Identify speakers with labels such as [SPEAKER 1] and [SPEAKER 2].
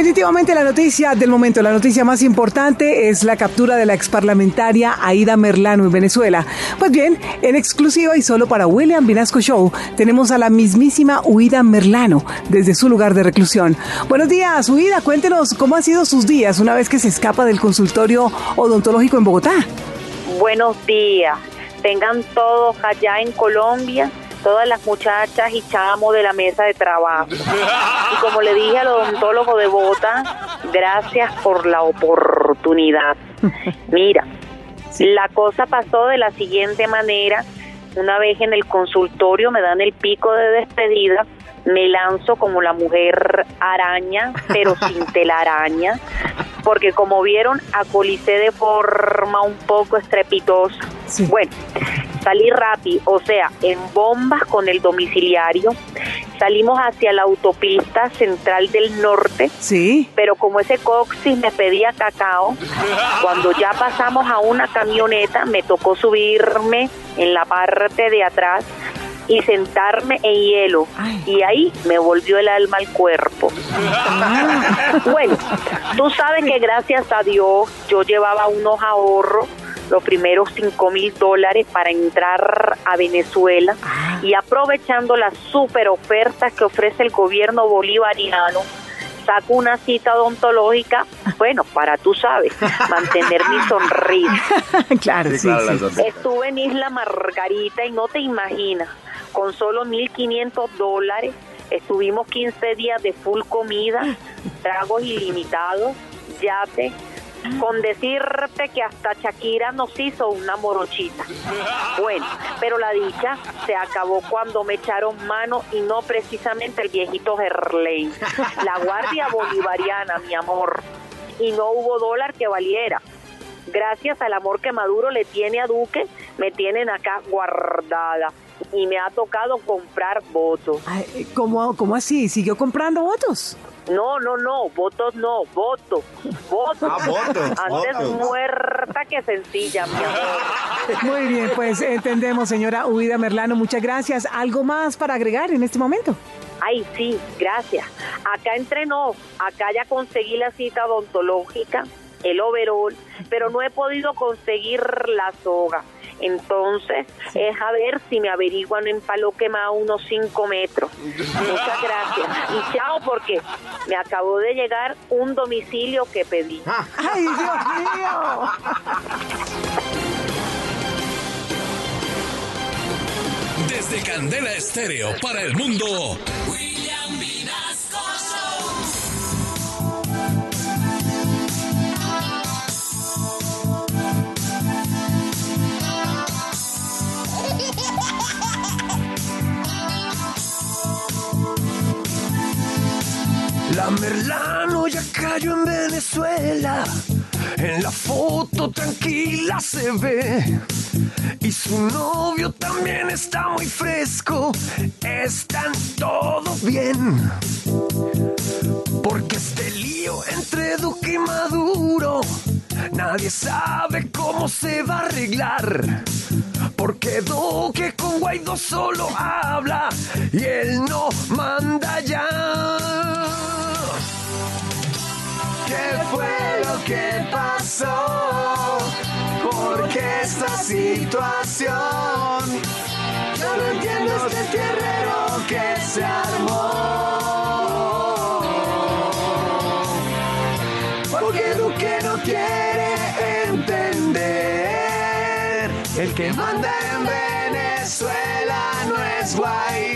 [SPEAKER 1] Definitivamente la noticia del momento, la noticia más importante es la captura de la exparlamentaria Aida Merlano en Venezuela. Pues bien, en exclusiva y solo para William Vinasco Show, tenemos a la mismísima Huida Merlano desde su lugar de reclusión. Buenos días, Huida, cuéntenos cómo han sido sus días una vez que se escapa del consultorio odontológico en Bogotá.
[SPEAKER 2] Buenos días, tengan todos allá en Colombia todas las muchachas y chamos de la mesa de trabajo. Y como le dije al odontólogo de Bogotá, gracias por la oportunidad. Mira, la cosa pasó de la siguiente manera. Una vez en el consultorio me dan el pico de despedida, me lanzo como la mujer araña, pero sin telaraña, porque como vieron, acolicé de forma un poco estrepitosa. Bueno, salí rápido, o sea, en bombas con el domiciliario. Salimos hacia la autopista central del norte.
[SPEAKER 1] Sí.
[SPEAKER 2] Pero como ese coxis me pedía cacao, cuando ya pasamos a una camioneta, me tocó subirme en la parte de atrás y sentarme en hielo. Y ahí me volvió el alma al cuerpo. Ah. Bueno, tú sabes que gracias a Dios yo llevaba unos ahorros los primeros 5 mil dólares para entrar a Venezuela ah. y aprovechando las super ofertas que ofrece el gobierno bolivariano, saco una cita odontológica, bueno, para tú sabes, mantener mi sonrisa.
[SPEAKER 1] claro, sí,
[SPEAKER 2] Estuve en Isla Margarita y no te imaginas, con solo 1.500 dólares, estuvimos 15 días de full comida, tragos ilimitados, yate, con decirte que hasta Shakira nos hizo una morochita. Bueno, pero la dicha se acabó cuando me echaron mano y no precisamente el viejito Gerley, la guardia bolivariana, mi amor. Y no hubo dólar que valiera. Gracias al amor que Maduro le tiene a Duque, me tienen acá guardada y me ha tocado comprar votos.
[SPEAKER 1] ¿Cómo, ¿Cómo así? ¿Siguió comprando votos?
[SPEAKER 2] No, no, no, votos no, voto, voto.
[SPEAKER 3] Ah, voto.
[SPEAKER 2] Antes muerta que sencilla, mi amor.
[SPEAKER 1] Muy bien, pues entendemos, señora Huida Merlano, muchas gracias. ¿Algo más para agregar en este momento?
[SPEAKER 2] Ay, sí, gracias. Acá entrenó, acá ya conseguí la cita odontológica, el overall, pero no he podido conseguir la soga. Entonces, es a ver si me averiguan en palo quemado unos 5 metros. Muchas gracias. Y chao, porque me acabó de llegar un domicilio que pedí.
[SPEAKER 1] ¡Ay, Dios mío!
[SPEAKER 4] Desde Candela Estéreo para el mundo.
[SPEAKER 5] La Merlano ya cayó en Venezuela. En la foto tranquila se ve. Y su novio también está muy fresco. Están todo bien. Porque este lío entre Duque y Maduro. Nadie sabe cómo se va a arreglar. Porque Duque Guaidó solo habla y él no manda ya. ¿Qué fue lo que pasó? Porque esta situación? Yo no entiendo este tierrero que se armó. Porque Duque no quiere entender. El que manda en Venezuela no es Guaidó.